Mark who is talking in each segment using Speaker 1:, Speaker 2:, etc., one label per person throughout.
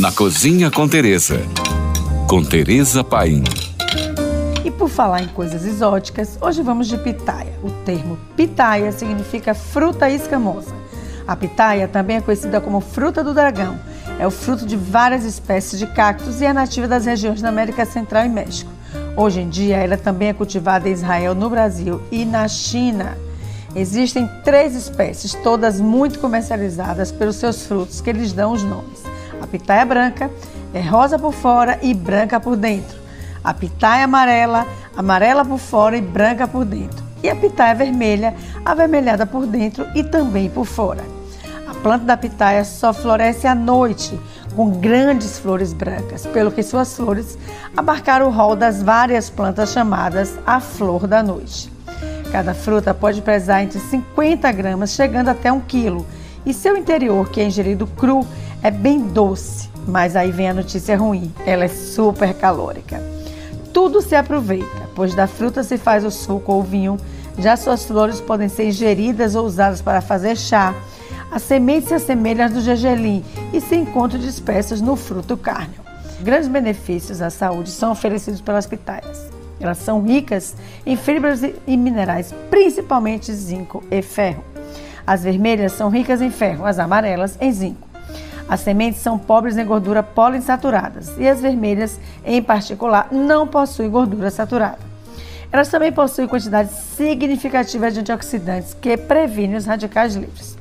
Speaker 1: Na Cozinha com Teresa. Com Teresa Paim.
Speaker 2: E por falar em coisas exóticas, hoje vamos de pitaia. O termo pitaia significa fruta escamosa. A pitaia também é conhecida como fruta do dragão. É o fruto de várias espécies de cactos e é nativa das regiões da América Central e México. Hoje em dia, ela também é cultivada em Israel, no Brasil e na China. Existem três espécies, todas muito comercializadas pelos seus frutos, que lhes dão os nomes. Pitaia branca é rosa por fora e branca por dentro. A pitaia amarela, amarela por fora e branca por dentro. E a pitaia vermelha, avermelhada por dentro e também por fora. A planta da pitaia só floresce à noite, com grandes flores brancas, pelo que suas flores abarcaram o rol das várias plantas chamadas a flor da noite. Cada fruta pode pesar entre 50 gramas, chegando até um quilo, e seu interior, que é ingerido cru, é bem doce. Mas aí vem a notícia ruim: ela é super calórica. Tudo se aproveita, pois da fruta se faz o suco ou vinho, já suas flores podem ser ingeridas ou usadas para fazer chá. As sementes se assemelham às do gergelim e se encontram dispersas no fruto carne. Grandes benefícios à saúde são oferecidos pelas pitaias. Elas são ricas em fibras e minerais, principalmente zinco e ferro. As vermelhas são ricas em ferro, as amarelas em zinco. As sementes são pobres em gordura poliinsaturadas e as vermelhas, em particular, não possuem gordura saturada. Elas também possuem quantidade significativa de antioxidantes que previnem os radicais livres.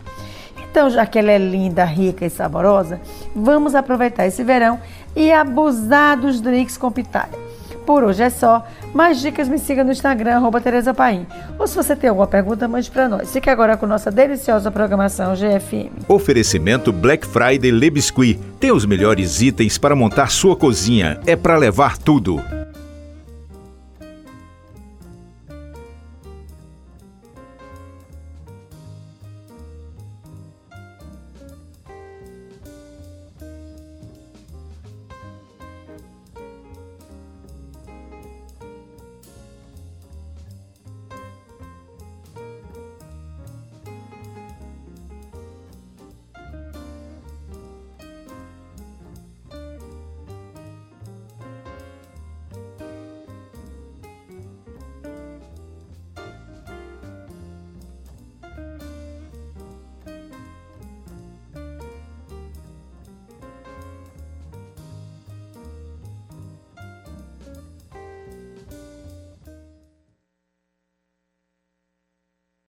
Speaker 2: Então, já que ela é linda, rica e saborosa, vamos aproveitar esse verão e abusar dos drinks com pitaia. Por hoje é só. Mais dicas me siga no Instagram, arroba Tereza Paim. Ou se você tem alguma pergunta, mande para nós. Fique agora com nossa deliciosa programação GFM.
Speaker 3: Oferecimento Black Friday Le Biscuit. Tem os melhores itens para montar sua cozinha. É para levar tudo.